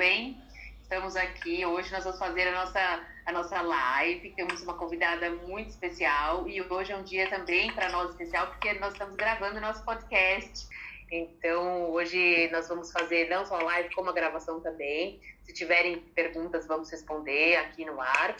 Bem? Estamos aqui, hoje nós vamos fazer a nossa, a nossa live, temos uma convidada muito especial e hoje é um dia também para nós especial porque nós estamos gravando o nosso podcast. Então, hoje nós vamos fazer não só a live, como a gravação também. Se tiverem perguntas, vamos responder aqui no ar.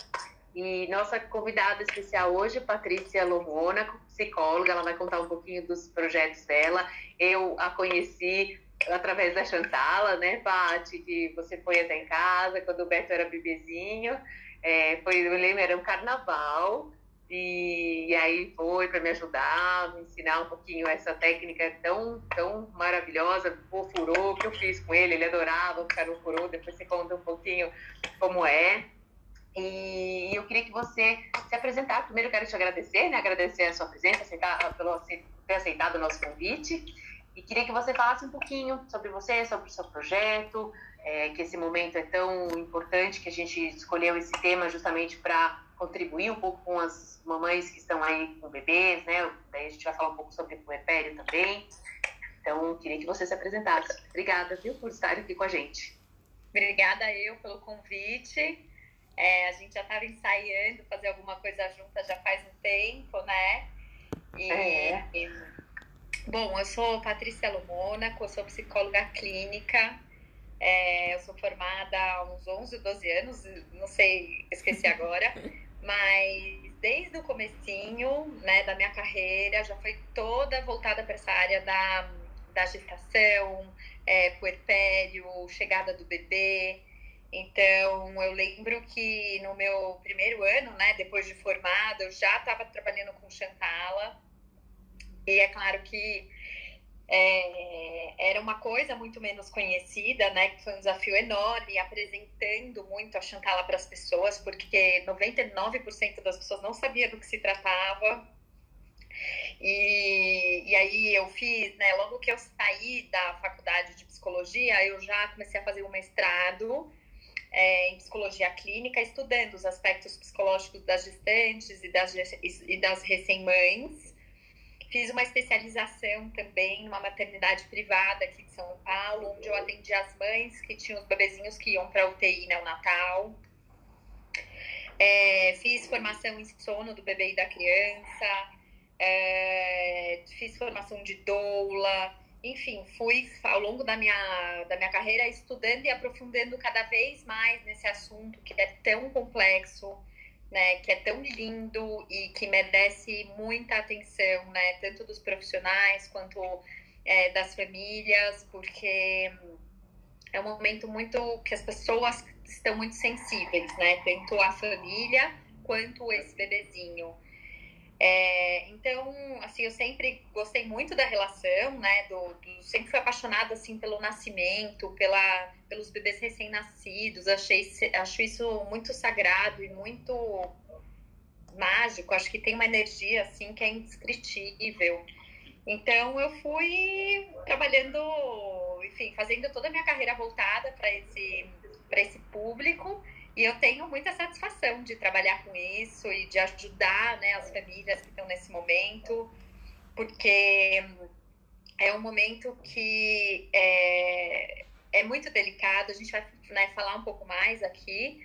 E nossa convidada especial hoje, Patrícia Lomona, psicóloga, ela vai contar um pouquinho dos projetos dela. Eu a conheci através da Chantala, né, Paty, que você foi até em casa quando o Beto era bebezinho. É, foi, eu lembro, era um carnaval. E, e aí foi para me ajudar, me ensinar um pouquinho essa técnica tão, tão maravilhosa o furô que eu fiz com ele. Ele adorava ficar no furô. Depois você conta um pouquinho como é. E eu queria que você se apresentasse. Primeiro, quero te agradecer, né? Agradecer a sua presença, aceitar, pelo ter aceitado o nosso convite. E queria que você falasse um pouquinho sobre você, sobre o seu projeto, é, que esse momento é tão importante que a gente escolheu esse tema justamente para contribuir um pouco com as mamães que estão aí com bebês, né? Daí a gente vai falar um pouco sobre o puerpério também. Então, queria que você se apresentasse. Obrigada, viu, por estar aqui com a gente. Obrigada eu pelo convite. É, a gente já estava ensaiando fazer alguma coisa junta já faz um tempo, né? E, é. e Bom, eu sou Patrícia Lomônaco, eu sou psicóloga clínica. É, eu sou formada há uns 11, 12 anos, não sei, esqueci agora. mas desde o comecinho né, da minha carreira, já foi toda voltada para essa área da, da gestação, é, puerpério, chegada do bebê. Então, eu lembro que no meu primeiro ano, né, depois de formada, eu já estava trabalhando com Chantala, e é claro que é, era uma coisa muito menos conhecida, né? Que foi um desafio enorme, apresentando muito a Chantala para as pessoas, porque 99% das pessoas não sabiam do que se tratava. E, e aí eu fiz, né? Logo que eu saí da faculdade de psicologia, eu já comecei a fazer um mestrado é, em psicologia clínica, estudando os aspectos psicológicos das gestantes e das, e das recém-mães. Fiz uma especialização também numa maternidade privada aqui de São Paulo, onde eu atendi as mães que tinham os bebezinhos que iam para UTI neonatal. É, fiz formação em sono do bebê e da criança, é, fiz formação de doula, enfim, fui ao longo da minha, da minha carreira estudando e aprofundando cada vez mais nesse assunto que é tão complexo, né, que é tão lindo e que merece muita atenção, né, tanto dos profissionais quanto é, das famílias, porque é um momento muito que as pessoas estão muito sensíveis, né, tanto a família quanto esse bebezinho. É, então, assim, eu sempre gostei muito da relação, né? Do, do, sempre fui apaixonada, assim, pelo nascimento, pela, pelos bebês recém-nascidos. Achei, acho isso muito sagrado e muito mágico. Acho que tem uma energia, assim, que é indescritível. Então, eu fui trabalhando, enfim, fazendo toda a minha carreira voltada para esse, esse público. E eu tenho muita satisfação de trabalhar com isso e de ajudar né, as famílias que estão nesse momento, porque é um momento que é, é muito delicado, a gente vai né, falar um pouco mais aqui,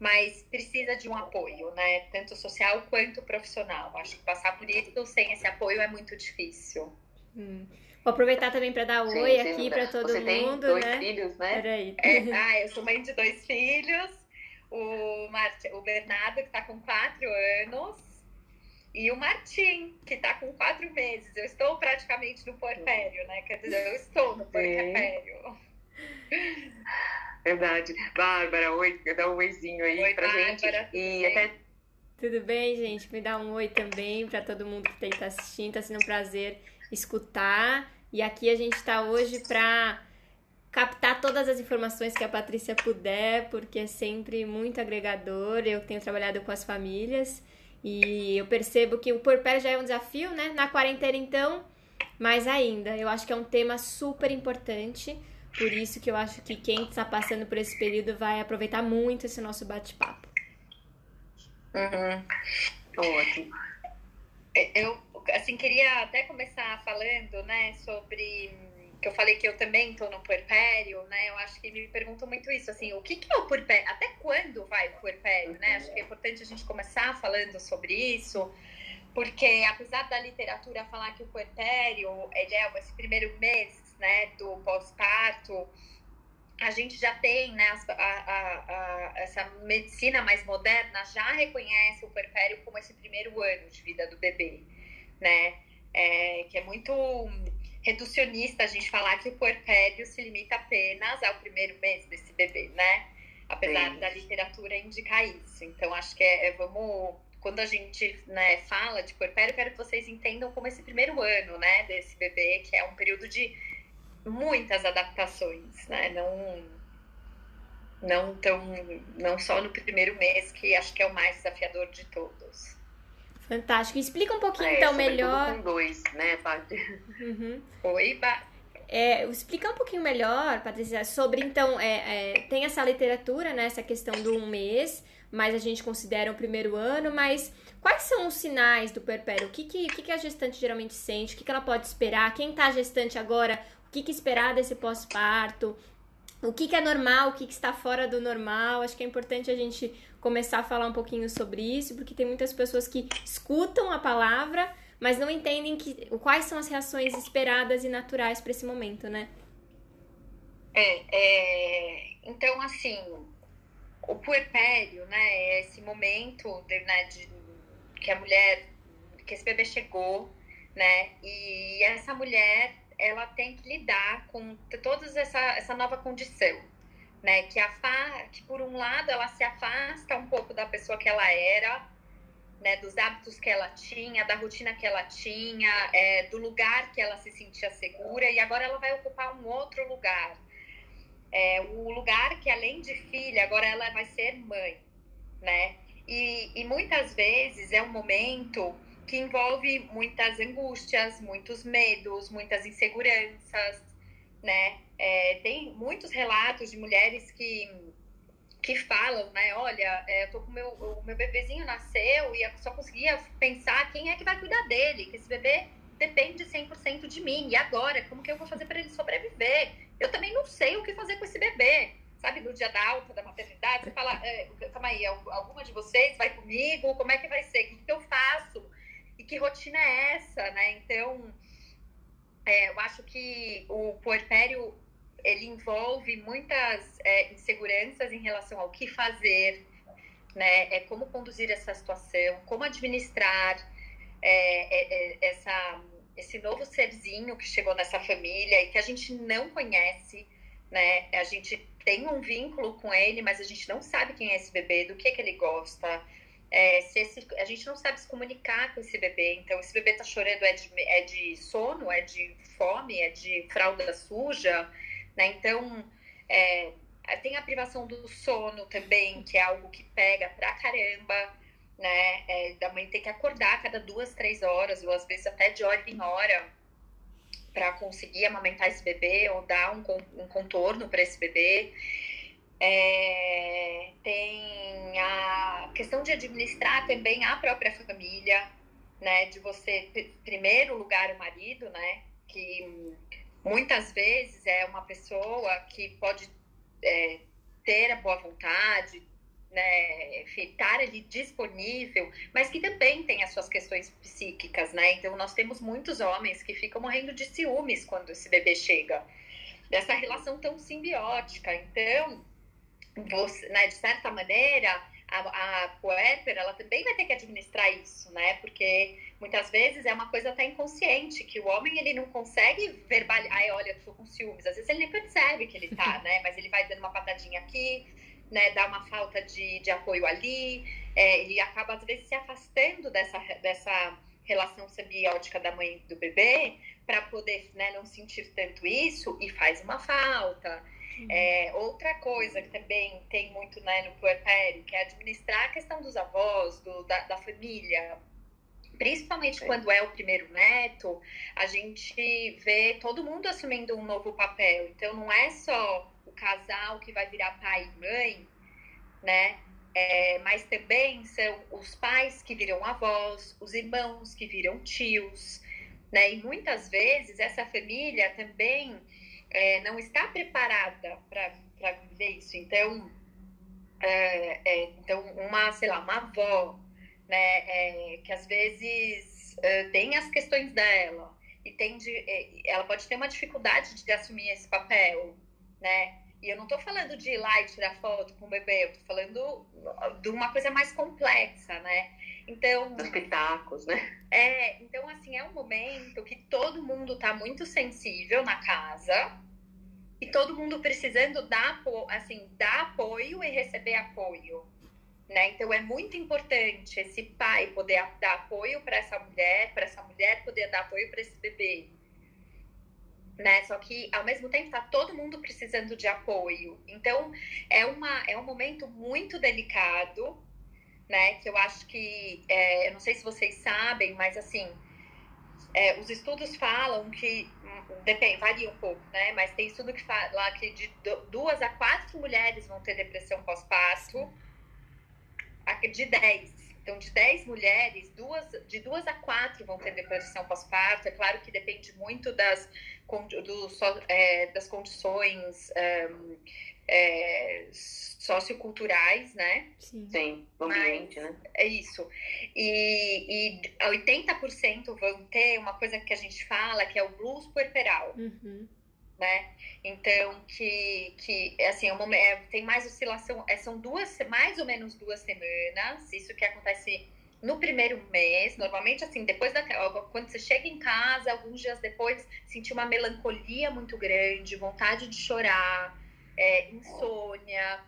mas precisa de um apoio, né? Tanto social quanto profissional. Acho que passar por isso sem esse apoio é muito difícil. Hum. Vou aproveitar também para dar um oi aqui para todo Você mundo, tem dois né? filhos, né? Peraí. É, ah, eu sou mãe de dois filhos o, Mart... o Bernardo, que está com quatro anos, e o Martim, que está com quatro meses. Eu estou praticamente no porpério, né? Quer dizer, eu estou no porpério. Verdade. Bárbara, oi, dá um oizinho aí oi, pra Bárbara, gente. E até tudo bem, gente? Me dá um oi também para todo mundo que está assistindo. Está sendo um prazer escutar. E aqui a gente está hoje para captar todas as informações que a Patrícia puder, porque é sempre muito agregador. Eu tenho trabalhado com as famílias e eu percebo que o porpério já é um desafio, né? Na quarentena, então, mais ainda. Eu acho que é um tema super importante. Por isso que eu acho que quem está passando por esse período vai aproveitar muito esse nosso bate-papo. Uhum. Ótimo. Eu, assim, queria até começar falando, né, sobre que eu falei que eu também estou no puerpério, né? Eu acho que me perguntam muito isso, assim, o que, que é o puerpério? Até quando vai o puerpério, né? Acho que é importante a gente começar falando sobre isso, porque apesar da literatura falar que o puerpério ele é esse primeiro mês, né, do pós-parto, a gente já tem, né, a, a, a, essa medicina mais moderna já reconhece o puerpério como esse primeiro ano de vida do bebê, né? É, que é muito reducionista a gente falar que o puerpério se limita apenas ao primeiro mês desse bebê, né? Apesar Sim. da literatura indicar isso. Então, acho que é, é, vamos. Quando a gente né, fala de puerpério, quero que vocês entendam como esse primeiro ano, né, desse bebê, que é um período de muitas adaptações, né? Não, não tão, não só no primeiro mês, que acho que é o mais desafiador de todos. Fantástico. Explica um pouquinho, é, então, melhor. Com dois, né, Patrícia? Uhum. Oi, ba... É, explicar um pouquinho melhor, Patrícia, sobre, então, é, é, tem essa literatura, né, essa questão do um mês, mas a gente considera o primeiro ano, mas quais são os sinais do puerpério? O que, que, que a gestante geralmente sente? O que, que ela pode esperar? Quem está gestante agora, o que, que esperar desse pós-parto? O que, que é normal, o que, que está fora do normal? Acho que é importante a gente começar a falar um pouquinho sobre isso, porque tem muitas pessoas que escutam a palavra, mas não entendem que, quais são as reações esperadas e naturais para esse momento, né? É, é, então, assim, o puerpério, né, é esse momento de, né, de, que a mulher, que esse bebê chegou, né, e essa mulher, ela tem que lidar com toda essa, essa nova condição, né? Que, afa que por um lado ela se afasta um pouco da pessoa que ela era, né? Dos hábitos que ela tinha, da rotina que ela tinha, é, do lugar que ela se sentia segura e agora ela vai ocupar um outro lugar. É, o lugar que além de filha, agora ela vai ser mãe, né? E, e muitas vezes é um momento que envolve muitas angústias, muitos medos, muitas inseguranças, né? É, tem muitos relatos de mulheres que, que falam, né? Olha, é, tô com meu, o meu bebezinho nasceu e eu só conseguia pensar quem é que vai cuidar dele, que esse bebê depende 100% de mim. E agora, como que eu vou fazer para ele sobreviver? Eu também não sei o que fazer com esse bebê. Sabe, no dia da alta da maternidade, você fala, é, calma aí, alguma de vocês vai comigo? Como é que vai ser? O que, que eu faço? E que rotina é essa, né? Então, é, eu acho que o puerpério ele envolve muitas é, inseguranças em relação ao que fazer, né? É como conduzir essa situação, como administrar é, é, é, essa, esse novo serzinho que chegou nessa família e que a gente não conhece, né? A gente tem um vínculo com ele, mas a gente não sabe quem é esse bebê, do que, que ele gosta, é, se esse, a gente não sabe se comunicar com esse bebê. Então, esse bebê tá chorando é de, é de sono, é de fome, é de fralda suja, né? Então, é, tem a privação do sono também, que é algo que pega pra caramba, né? É, da mãe ter que acordar a cada duas, três horas, ou às vezes até de hora em hora, para conseguir amamentar esse bebê ou dar um, um contorno para esse bebê. É, tem a questão de administrar também a própria família, né? De você, primeiro lugar, o marido, né? Que muitas vezes é uma pessoa que pode é, ter a boa vontade, né, estar ali disponível, mas que também tem as suas questões psíquicas, né? Então nós temos muitos homens que ficam morrendo de ciúmes quando esse bebê chega. Dessa relação tão simbiótica. Então, você, né, de certa maneira, a, a puérpera, ela também vai ter que administrar isso, né? Porque muitas vezes é uma coisa até inconsciente, que o homem, ele não consegue verbalizar, ai, olha, eu tô com ciúmes. Às vezes ele nem percebe que ele tá, né? Mas ele vai dando uma patadinha aqui, né? Dá uma falta de, de apoio ali, é, ele acaba, às vezes, se afastando dessa, dessa relação sembiótica da mãe e do bebê, para poder né, não sentir tanto isso e faz uma falta. Uhum. É, outra coisa que também tem muito né, no puerpério, que é administrar a questão dos avós, do, da, da família. Principalmente é. quando é o primeiro neto, a gente vê todo mundo assumindo um novo papel. Então, não é só o casal que vai virar pai e mãe, né? É, mas também são os pais que viram avós, os irmãos que viram tios, né? E muitas vezes essa família também é, não está preparada para viver isso. Então, é, é, então uma, sei lá, uma avó, né, é, que às vezes é, tem as questões dela e tem de, é, ela pode ter uma dificuldade de assumir esse papel, né? E eu não estou falando de ir lá e tirar foto com o bebê, eu estou falando de uma coisa mais complexa, né? Então. Os pitacos, né? É, então, assim, é um momento que todo mundo está muito sensível na casa e todo mundo precisando dar, assim, dar apoio e receber apoio. Né? Então é muito importante esse pai poder dar apoio para essa mulher, para essa mulher poder dar apoio para esse bebê né? Só que ao mesmo tempo tá todo mundo precisando de apoio. Então é uma é um momento muito delicado, né? Que eu acho que é, eu não sei se vocês sabem, mas assim é, os estudos falam que hum, depende, varia um pouco, né? Mas tem estudo que fala que de duas a quatro mulheres vão ter depressão pós-parto, de 10 então, de 10 mulheres, duas, de duas a quatro vão ter depressão pós-parto. É claro que depende muito das, do, é, das condições um, é, socioculturais, né? Sim, Sim ambiente, né? É isso. E, e 80% vão ter uma coisa que a gente fala, que é o blues puerperal. Uhum né? Então, que, que assim, é, é, tem mais oscilação, é, são duas, mais ou menos duas semanas, isso que acontece no primeiro mês, normalmente assim, depois da quando você chega em casa, alguns dias depois, sentir uma melancolia muito grande, vontade de chorar, é, insônia,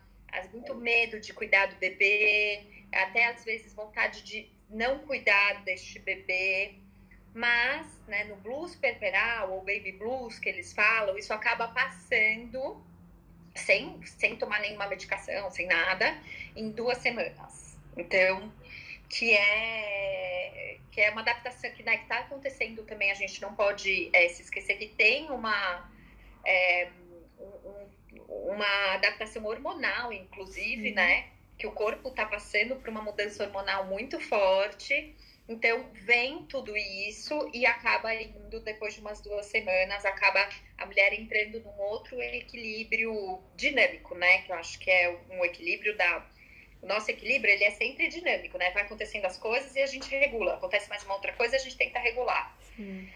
muito medo de cuidar do bebê, até às vezes vontade de não cuidar deste bebê. Mas, né, no blues perperal ou baby blues que eles falam, isso acaba passando sem, sem tomar nenhuma medicação, sem nada, em duas semanas. Então, que é, que é uma adaptação que está né, acontecendo também, a gente não pode é, se esquecer que tem uma, é, uma adaptação hormonal, inclusive, uhum. né? Que o corpo está passando por uma mudança hormonal muito forte então, vem tudo isso e acaba indo, depois de umas duas semanas, acaba a mulher entrando num outro equilíbrio dinâmico, né? Que eu acho que é um equilíbrio da. O nosso equilíbrio, ele é sempre dinâmico, né? Vai acontecendo as coisas e a gente regula. Acontece mais uma outra coisa, a gente tenta regular. Sim.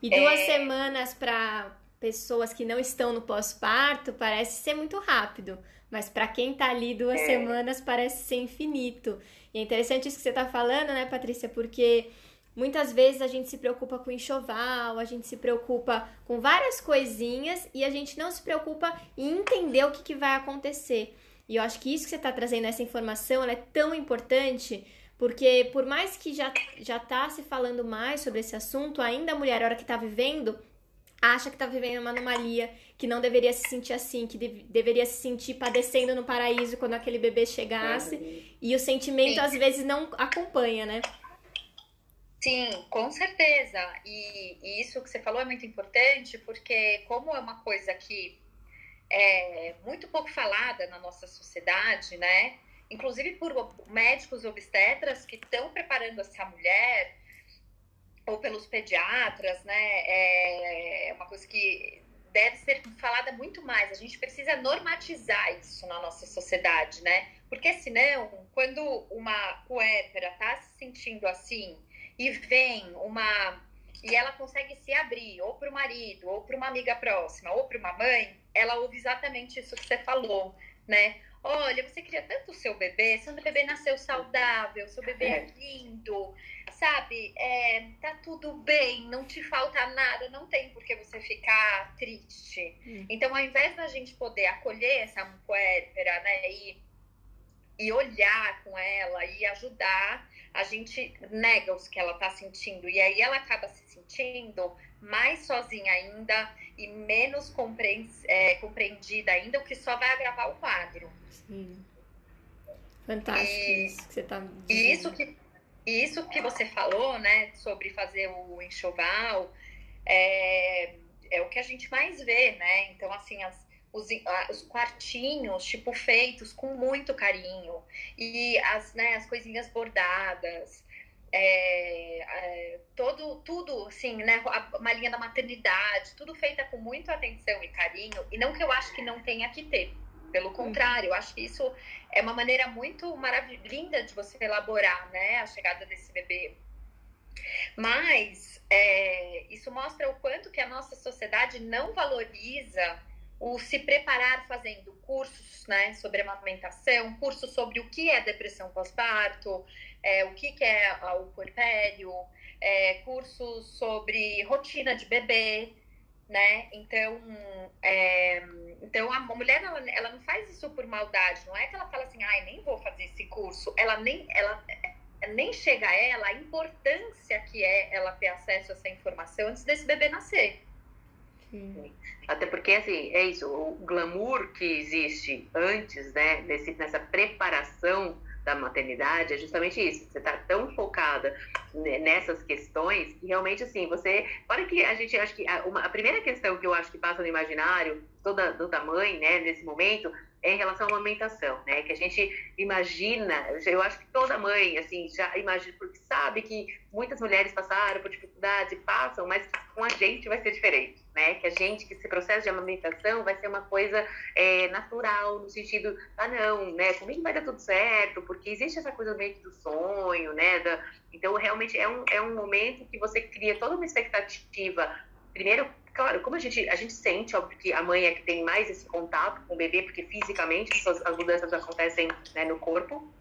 E duas é... semanas para pessoas que não estão no pós-parto parece ser muito rápido, mas para quem tá ali duas é. semanas parece ser infinito. E é interessante isso que você está falando, né, Patrícia? Porque muitas vezes a gente se preocupa com enxoval, a gente se preocupa com várias coisinhas e a gente não se preocupa em entender o que, que vai acontecer. E eu acho que isso que você está trazendo, essa informação, é tão importante, porque por mais que já, já tá se falando mais sobre esse assunto, ainda a mulher, a hora que está vivendo, acha que está vivendo uma anomalia, que não deveria se sentir assim, que de deveria se sentir padecendo no paraíso quando aquele bebê chegasse. Uhum. E o sentimento Sim. às vezes não acompanha, né? Sim, com certeza. E, e, isso que você falou é muito importante, porque como é uma coisa que é muito pouco falada na nossa sociedade, né? Inclusive por médicos obstetras que estão preparando essa mulher ou pelos pediatras, né? É, é uma coisa que deve ser falada muito mais. A gente precisa normatizar isso na nossa sociedade, né? Porque senão, quando uma puérpera tá se sentindo assim e vem uma e ela consegue se abrir ou para o marido, ou para uma amiga próxima, ou para uma mãe, ela ouve exatamente isso que você falou, né? Olha, você queria tanto o seu bebê, seu bebê nasceu saudável, seu bebê é lindo, sabe? É, tá tudo bem, não te falta nada, não tem por que você ficar triste. Hum. Então, ao invés da gente poder acolher essa puérpera, né, e, e olhar com ela e ajudar, a gente nega os que ela tá sentindo. E aí ela acaba se sentindo mais sozinha ainda e menos é, compreendida ainda, o que só vai agravar o quadro. Sim. Fantástico e, isso que você está dizendo. E isso que, isso que você falou, né, sobre fazer o enxoval, é, é o que a gente mais vê, né? Então, assim, as, os, os quartinhos, tipo, feitos com muito carinho. E as, né, as coisinhas bordadas. É, é, todo, tudo, assim, né, a malinha da maternidade, tudo feita com muita atenção e carinho, e não que eu acho que não tenha que ter, pelo contrário, eu acho que isso é uma maneira muito maravilhosa de você elaborar, né, a chegada desse bebê. Mas é, isso mostra o quanto que a nossa sociedade não valoriza o se preparar fazendo cursos né, sobre amamentação, cursos sobre o que é depressão pós-parto, é, o que, que é o puerpério, é, cursos sobre rotina de bebê, né? Então, é, então a mulher ela, ela não faz isso por maldade, não é que ela fala assim, ai, nem vou fazer esse curso. Ela nem, ela nem chega a ela a importância que é ela ter acesso a essa informação antes desse bebê nascer. Sim. Até porque, assim, é isso, o glamour que existe antes, né, nesse, nessa preparação da maternidade é justamente isso. Você está tão focada nessas questões que realmente, assim, você. Olha que a gente acha que. A, uma, a primeira questão que eu acho que passa no imaginário toda, toda mãe, né, nesse momento, é em relação à amamentação, né? Que a gente imagina, eu acho que toda mãe, assim, já imagina, porque sabe que muitas mulheres passaram por dificuldades passam, mas com a gente vai ser diferente, né? Que a gente, que esse processo de amamentação vai ser uma coisa é, natural, no sentido, ah, não, né? Comigo vai dar tudo certo, porque existe essa coisa meio que do sonho, né? Da, então, realmente é um, é um momento que você cria toda uma expectativa primeiro claro, como a gente, a gente sente, óbvio, que a mãe é que tem mais esse contato com o bebê, porque fisicamente as, as mudanças acontecem né, no corpo,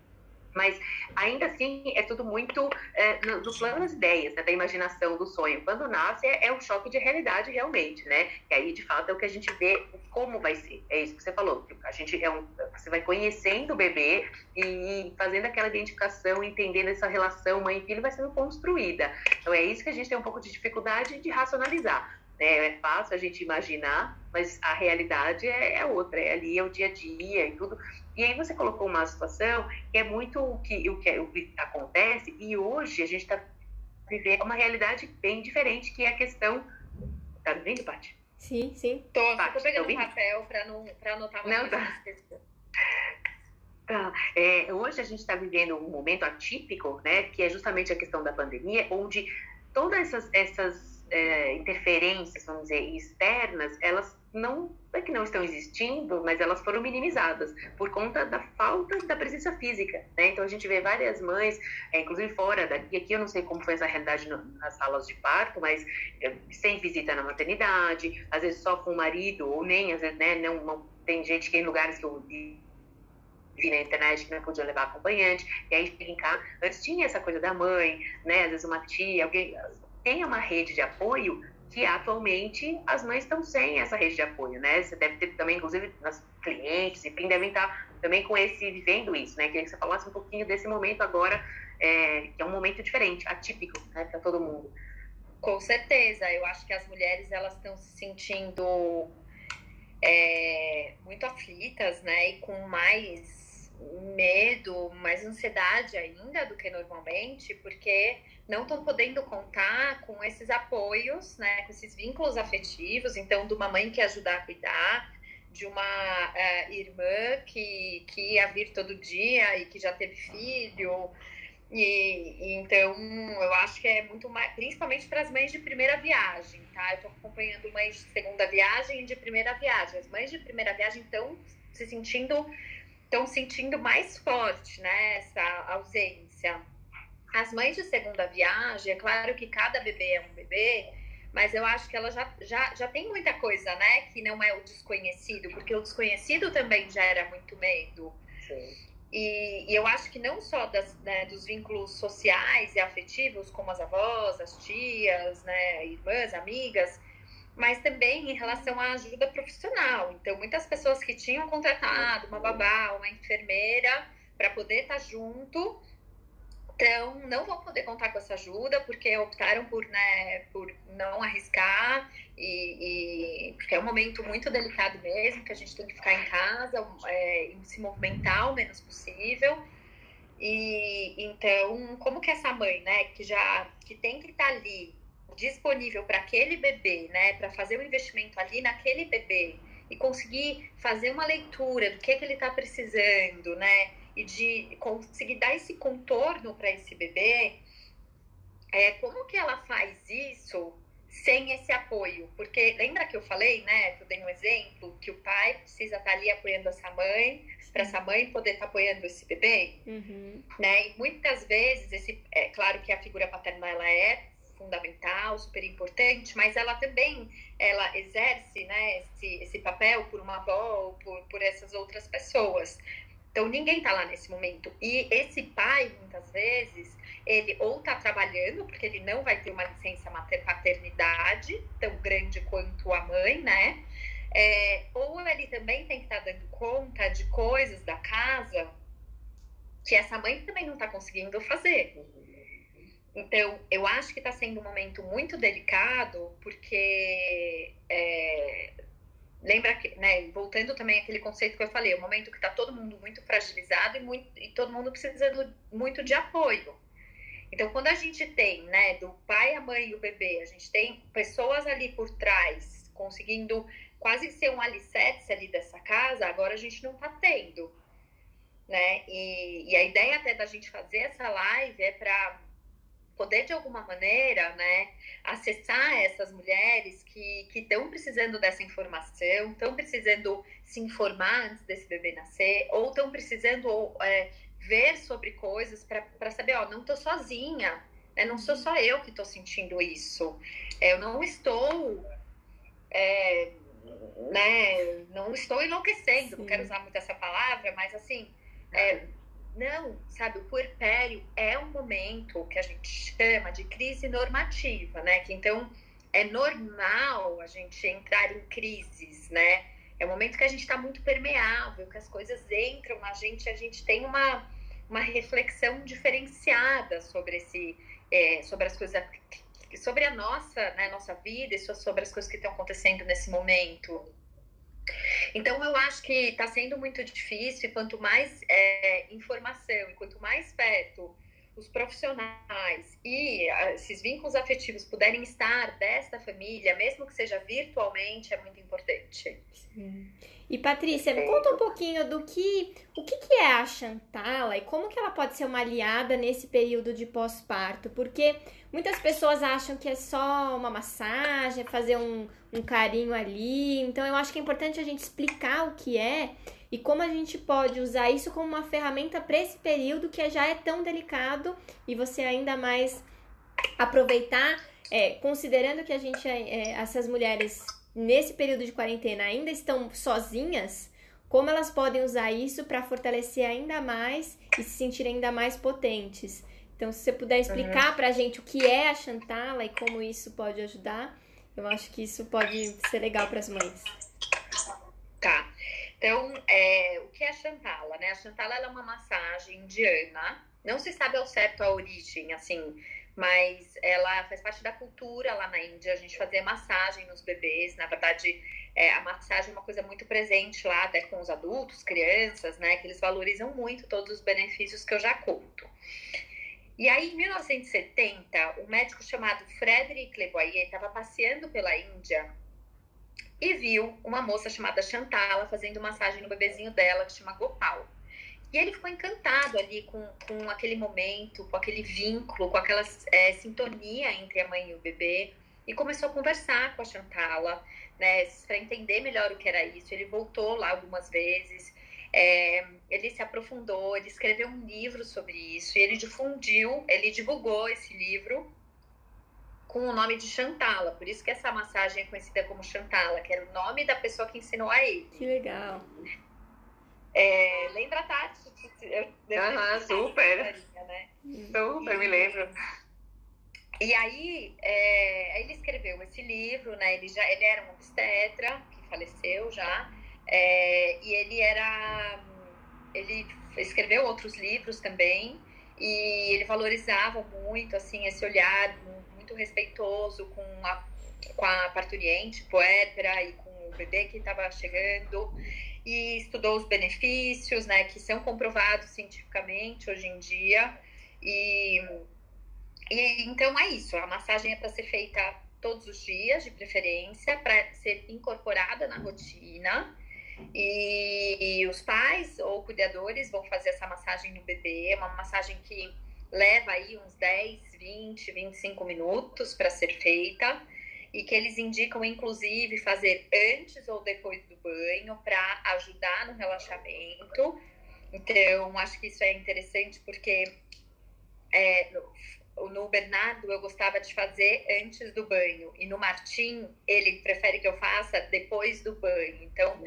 mas ainda assim é tudo muito é, no, plano das ideias, né, da imaginação, do sonho. Quando nasce é, é, um choque de realidade realmente, né? E aí de fato é o que a gente vê como vai ser. É isso que você falou. A gente é um, você vai conhecendo o bebê e fazendo aquela identificação, entendendo essa relação mãe filho vai sendo construída. Então é isso que a gente tem um pouco de dificuldade de racionalizar. É, é fácil a gente imaginar, mas a realidade é, é, outra, é ali, é o dia a dia e tudo. E aí você colocou uma situação que é muito o que, o que, o que acontece, e hoje a gente está vivendo uma realidade bem diferente, que é a questão. Tá me vendo, Paty? Sim, sim. Tô, Paty, tô pegando tá um papel para não, pra anotar uma Não, tá. Tá. É, hoje a gente está vivendo um momento atípico, né, que é justamente a questão da pandemia, onde todas essas, essas é, interferências, vamos dizer, externas, elas não é que não estão existindo, mas elas foram minimizadas por conta da falta da presença física, né? Então a gente vê várias mães, é, inclusive fora daqui, aqui eu não sei como foi essa realidade no, nas salas de parto, mas é, sem visita na maternidade, às vezes só com o marido ou nem, às vezes, né? Não, não tem gente que em lugares que eu vi na internet que não podia levar acompanhante, e aí brincar. Antes tinha essa coisa da mãe, né? Às vezes uma tia, alguém, tem uma rede de apoio que atualmente as mães estão sem essa rede de apoio, né? Você deve ter também, inclusive, as clientes, enfim, devem estar também com esse, vivendo isso, né? Queria que você falasse um pouquinho desse momento agora, é, que é um momento diferente, atípico, né, para todo mundo. Com certeza, eu acho que as mulheres, elas estão se sentindo é, muito aflitas, né? E com mais medo, mais ansiedade ainda do que normalmente, porque não estão podendo contar com esses apoios, né, com esses vínculos afetivos, então, de uma mãe que ajudar a cuidar, de uma uh, irmã que, que ia vir todo dia e que já teve filho. E, e, então eu acho que é muito mais, principalmente para as mães de primeira viagem, tá? Eu estou acompanhando mães de segunda viagem e de primeira viagem. As mães de primeira viagem estão se sentindo, estão sentindo mais forte, né? Essa ausência. As mães de segunda viagem, é claro que cada bebê é um bebê, mas eu acho que ela já, já, já tem muita coisa, né? Que não é o desconhecido, porque o desconhecido também gera muito medo. Sim. E, e, eu acho que não só das, né, dos vínculos sociais e afetivos, como as avós, as tias, né, irmãs, amigas, mas também em relação à ajuda profissional. Então, muitas pessoas que tinham contratado uma babá, uma enfermeira, para poder estar tá junto, Então, não vão poder contar com essa ajuda porque optaram por, né, por não arriscar e, e, porque é um momento muito delicado mesmo, que a gente tem que ficar em casa é, e se movimentar o menos possível. E então, como que essa mãe, né, que já que tem que estar ali disponível para aquele bebê, né, para fazer um investimento ali naquele bebê e conseguir fazer uma leitura do que, é que ele está precisando, né, e de conseguir dar esse contorno para esse bebê, é, como que ela faz isso sem esse apoio? Porque lembra que eu falei, né, que eu dei um exemplo, que o pai precisa estar tá ali apoiando essa mãe, para essa mãe poder estar tá apoiando esse bebê, uhum. né? E muitas vezes, esse, é claro que a figura paterna ela é fundamental, super importante, mas ela também ela exerce né, esse, esse papel por uma avó ou por, por essas outras pessoas. Então ninguém está lá nesse momento. E esse pai, muitas vezes, ele ou está trabalhando, porque ele não vai ter uma licença paternidade tão grande quanto a mãe, né? É, ou ele também tem que estar tá dando conta de coisas da casa que essa mãe também não está conseguindo fazer. Então, eu acho que está sendo um momento muito delicado, porque é, lembra que, né, voltando também àquele conceito que eu falei, o momento que está todo mundo muito fragilizado e, muito, e todo mundo precisando muito de apoio. Então, quando a gente tem, né, do pai, a mãe e o bebê, a gente tem pessoas ali por trás conseguindo quase ser um alicerce ali dessa casa, agora a gente não está tendo, né? E, e a ideia até da gente fazer essa live é para poder de alguma maneira, né, acessar essas mulheres que estão precisando dessa informação, estão precisando se informar antes desse bebê nascer, ou estão precisando é, ver sobre coisas para saber, ó, não estou sozinha, né, não sou só eu que estou sentindo isso, é, eu não estou, é, né, não estou enlouquecendo, Sim. não quero usar muito essa palavra, mas assim, é, não, sabe, o puerpério é um momento que a gente chama de crise normativa, né? Que então é normal a gente entrar em crises, né? É um momento que a gente está muito permeável, que as coisas entram na gente, a gente tem uma, uma reflexão diferenciada sobre esse, é, sobre as coisas, sobre a nossa, né, nossa vida e sobre as coisas que estão acontecendo nesse momento. Então, eu acho que está sendo muito difícil, e quanto mais é, informação, quanto mais perto os profissionais e ah, esses vínculos afetivos puderem estar desta família, mesmo que seja virtualmente, é muito importante. Sim. E Patrícia, me conta um pouquinho do que o que, que é a Chantala e como que ela pode ser uma aliada nesse período de pós-parto, porque muitas pessoas acham que é só uma massagem, fazer um, um carinho ali. Então eu acho que é importante a gente explicar o que é e como a gente pode usar isso como uma ferramenta para esse período que já é tão delicado e você ainda mais aproveitar, é, considerando que a gente, é, essas mulheres nesse período de quarentena ainda estão sozinhas, como elas podem usar isso para fortalecer ainda mais e se sentir ainda mais potentes. Então, se você puder explicar uhum. para a gente o que é a Chantala e como isso pode ajudar, eu acho que isso pode ser legal para as mães. Tá. Então, é, o que é a Chantala? Né? A Chantala é uma massagem indiana. Não se sabe ao certo a origem, assim, mas ela faz parte da cultura lá na Índia. A gente fazia massagem nos bebês. Na verdade, é, a massagem é uma coisa muito presente lá, até com os adultos, crianças, né? Que eles valorizam muito todos os benefícios que eu já conto. E aí, em 1970, um médico chamado Frederic Leboyer estava passeando pela Índia e viu uma moça chamada Chantala fazendo massagem no bebezinho dela, que chama Gopal. E ele ficou encantado ali com, com aquele momento, com aquele vínculo, com aquela é, sintonia entre a mãe e o bebê. E começou a conversar com a Chantala, né, para entender melhor o que era isso. Ele voltou lá algumas vezes, é, ele se aprofundou, ele escreveu um livro sobre isso e ele difundiu, ele divulgou esse livro com o nome de Chantala. Por isso que essa massagem é conhecida como Chantala, que era o nome da pessoa que ensinou a ele. Que legal. É, lembra a Tati? Aham, super. Né? Super, e, me lembro. E aí, é, ele escreveu esse livro, né? Ele já ele era um obstetra que faleceu já. É, e ele era. Ele escreveu outros livros também. e ele valorizava muito, assim, esse olhar muito respeitoso com a, com a parturiente, puérpera e com o bebê que estava chegando e estudou os benefícios, né, que são comprovados cientificamente hoje em dia. E, e então é isso, a massagem é para ser feita todos os dias, de preferência, para ser incorporada na rotina. E, e, os pais ou cuidadores vão fazer essa massagem no bebê, é uma massagem que leva aí uns 10, 20, 25 minutos para ser feita e que eles indicam, inclusive, fazer antes ou depois do banho para ajudar no relaxamento. Então, acho que isso é interessante porque é, no, no Bernardo eu gostava de fazer antes do banho e no Martim ele prefere que eu faça depois do banho. Então,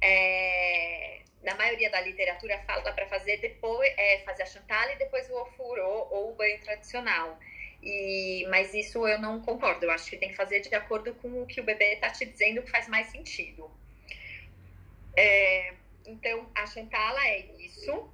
é, na maioria da literatura fala para fazer depois, é, fazer a chantal e depois o ofurô ou o banho tradicional. E, mas isso eu não concordo. Eu acho que tem que fazer de acordo com o que o bebê está te dizendo que faz mais sentido. É, então, a Chantala é isso.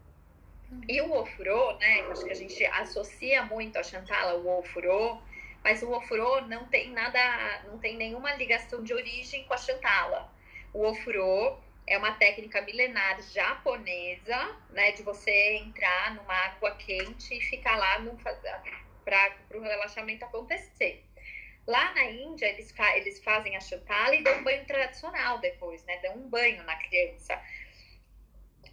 E o ofurô, né? Acho que a gente associa muito a Chantala, o ofurô, mas o ofurô não tem nada, não tem nenhuma ligação de origem com a Chantala. O ofurô é uma técnica milenar japonesa, né? De você entrar numa água quente e ficar lá para o relaxamento acontecer. Lá na Índia, eles, fa eles fazem a chantala e dão um banho tradicional depois, né? Dão um banho na criança.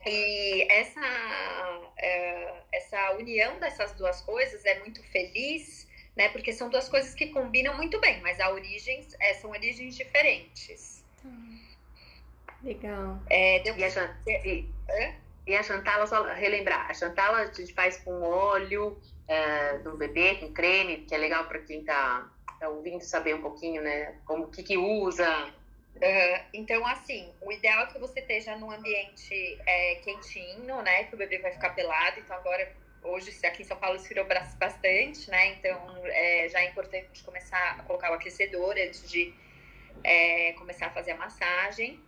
E essa, é, essa união dessas duas coisas é muito feliz, né? Porque são duas coisas que combinam muito bem, mas a origens, é, são origens diferentes. Legal. É, deu... e, a e, chantala, só relembrar, a chantala a gente faz com óleo, é, do bebê com creme, que é legal para quem está tá ouvindo saber um pouquinho, né? Como o que, que usa. Uh, então, assim, o ideal é que você esteja num ambiente é, quentinho, né? Que o bebê vai ficar pelado. Então, agora, hoje, aqui em São Paulo, esfriou bastante, né? Então, é, já é importante começar a colocar o aquecedor antes de é, começar a fazer a massagem.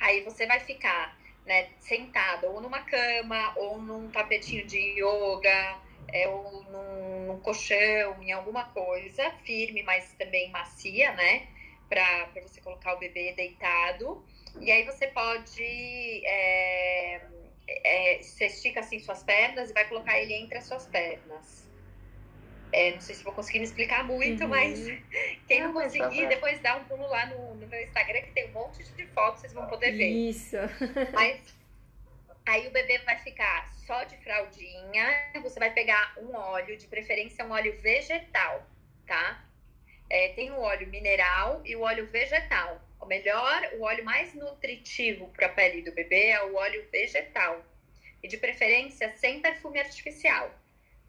Aí você vai ficar né, sentado ou numa cama ou num tapetinho de yoga é, ou num, num, colchão, em alguma coisa firme, mas também macia, né? Para você colocar o bebê deitado. E aí você pode. É, é, você estica assim suas pernas e vai colocar ele entre as suas pernas. É, não sei se vou conseguir me explicar muito, uhum. mas quem não, não conseguir, depois dá um pulo lá no, no meu Instagram que tem um monte de fotos, vocês vão poder ver. Isso. Mas Aí o bebê vai ficar só de fraldinha. Você vai pegar um óleo, de preferência um óleo vegetal, tá? É, tem o óleo mineral e o óleo vegetal. O melhor, o óleo mais nutritivo para a pele do bebê é o óleo vegetal. E de preferência sem perfume artificial,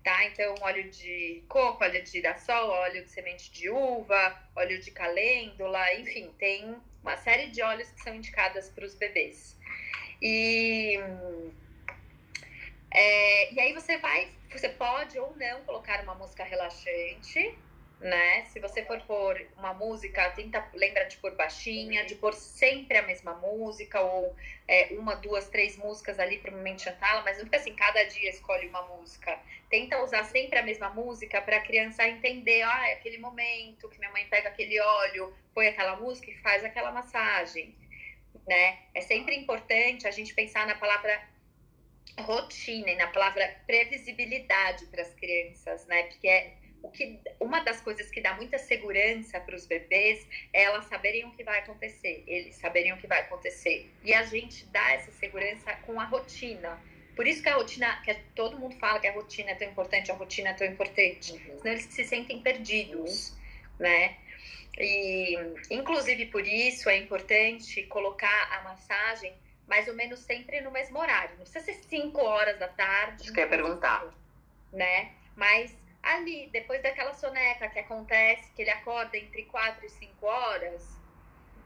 tá? Então, óleo de coco, óleo de girassol, óleo de semente de uva, óleo de calêndula, enfim, tem uma série de óleos que são indicadas para os bebês. E, é, e aí você vai, você pode ou não colocar uma música relaxante, né? Se você for pôr uma música, tenta lembra de pôr baixinha, de pôr sempre a mesma música ou é, uma, duas, três músicas ali para o momento chantá-la, mas não fica assim, cada dia escolhe uma música. Tenta usar sempre a mesma música para a criança entender, ah, é aquele momento que minha mãe pega aquele óleo, põe aquela música e faz aquela massagem né? É sempre importante a gente pensar na palavra rotina e na palavra previsibilidade para as crianças, né? Porque é o que uma das coisas que dá muita segurança para os bebês é elas saberem o que vai acontecer, eles saberem o que vai acontecer. E a gente dá essa segurança com a rotina. Por isso que a rotina, que todo mundo fala que a rotina é tão importante, a rotina é tão importante. Uhum. Senão eles se sentem perdidos, uhum. né? E, inclusive, por isso é importante colocar a massagem mais ou menos sempre no mesmo horário. Não precisa ser 5 horas da tarde. Isso que eu ia perguntar. Né? Mas ali, depois daquela soneca que acontece, que ele acorda entre 4 e 5 horas,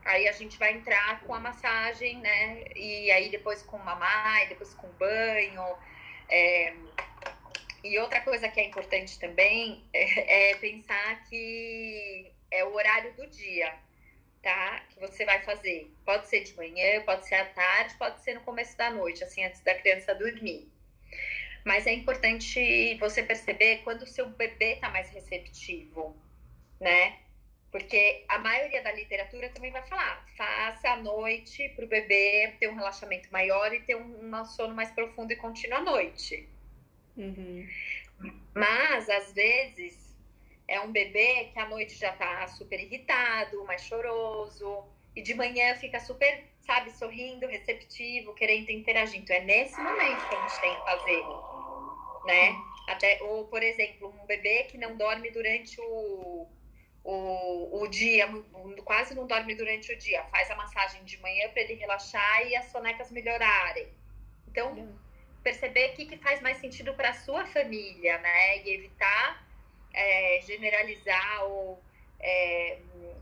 aí a gente vai entrar com a massagem, né? E aí depois com mamãe, depois com banho. É... E outra coisa que é importante também é, é pensar que é o horário do dia, tá? Que você vai fazer. Pode ser de manhã, pode ser à tarde, pode ser no começo da noite, assim, antes da criança dormir. Mas é importante você perceber quando o seu bebê está mais receptivo, né? Porque a maioria da literatura também vai falar, faça à noite para o bebê ter um relaxamento maior e ter um, um sono mais profundo e contínuo à noite. Uhum. Mas, às vezes, é um bebê que à noite já tá super irritado, mais choroso, e de manhã fica super, sabe, sorrindo, receptivo, querendo interagir. Então, é nesse momento que a gente tem que fazer, né? Até, ou, por exemplo, um bebê que não dorme durante o o, o dia, quase não dorme durante o dia, faz a massagem de manhã para ele relaxar e as sonecas melhorarem. Então, perceber o que, que faz mais sentido para a sua família, né? E evitar é, generalizar ou, é,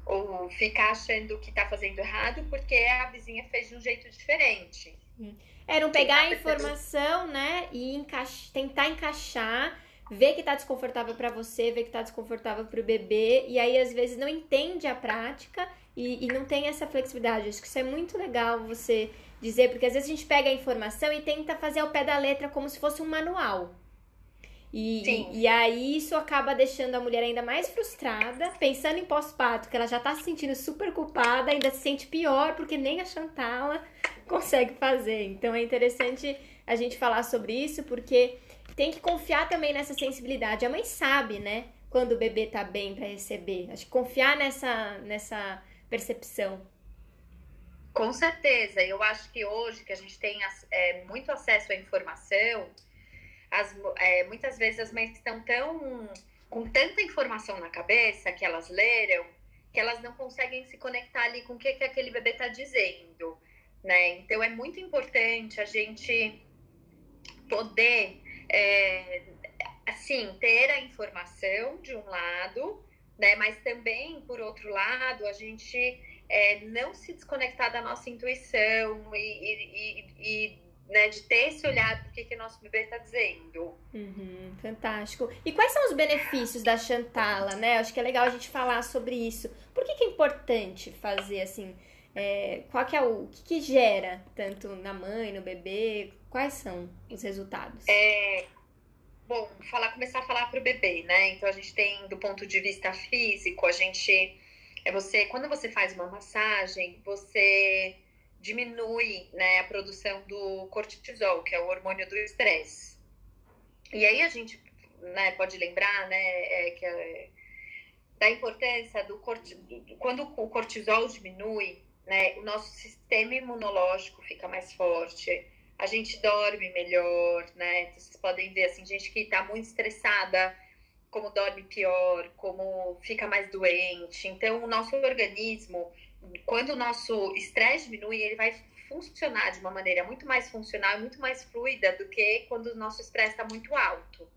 ou ficar achando que está fazendo errado porque a vizinha fez de um jeito diferente. É, não pegar a informação, né? E tentar encaixar vê que tá desconfortável para você, vê que tá desconfortável para o bebê, e aí às vezes não entende a prática e, e, não tem essa flexibilidade. Acho que isso é muito legal você dizer, porque às vezes a gente pega a informação e tenta fazer ao pé da letra como se fosse um manual. E, e, e, aí isso acaba deixando a mulher ainda mais frustrada, pensando em pós-parto, que ela já tá se sentindo super culpada, ainda se sente pior, porque nem a Chantala consegue fazer. Então é interessante a gente falar sobre isso, porque tem que confiar também nessa sensibilidade. A mãe sabe, né? Quando o bebê tá bem para receber. Acho que confiar nessa, nessa percepção. Com certeza. Eu acho que hoje que a gente tem é, muito acesso à informação, as, é, muitas vezes as mães estão tão com tanta informação na cabeça que elas leram que elas não conseguem se conectar ali com o que, que aquele bebê está dizendo, né? Então é muito importante a gente poder é, assim, ter a informação de um lado, né? Mas também, por outro lado, a gente é, não se desconectar da nossa intuição e, e, e né, de ter esse olhar do que, que nosso bebê está dizendo. Uhum, fantástico. E quais são os benefícios da Chantala, né? Acho que é legal a gente falar sobre isso. Por que, que é importante fazer assim? É, qual que é o, o que, que gera tanto na mãe, no bebê? Quais são os resultados? É, bom, falar, começar a falar para o bebê, né? Então a gente tem do ponto de vista físico, a gente é você quando você faz uma massagem, você diminui né, a produção do cortisol, que é o hormônio do estresse. E aí a gente né, pode lembrar né, é, que da importância do cortisol. Quando o cortisol diminui, né, o nosso sistema imunológico fica mais forte a gente dorme melhor, né? Vocês podem ver, assim, gente que tá muito estressada, como dorme pior, como fica mais doente. Então, o nosso organismo, quando o nosso estresse diminui, ele vai funcionar de uma maneira muito mais funcional, muito mais fluida do que quando o nosso estresse está muito alto.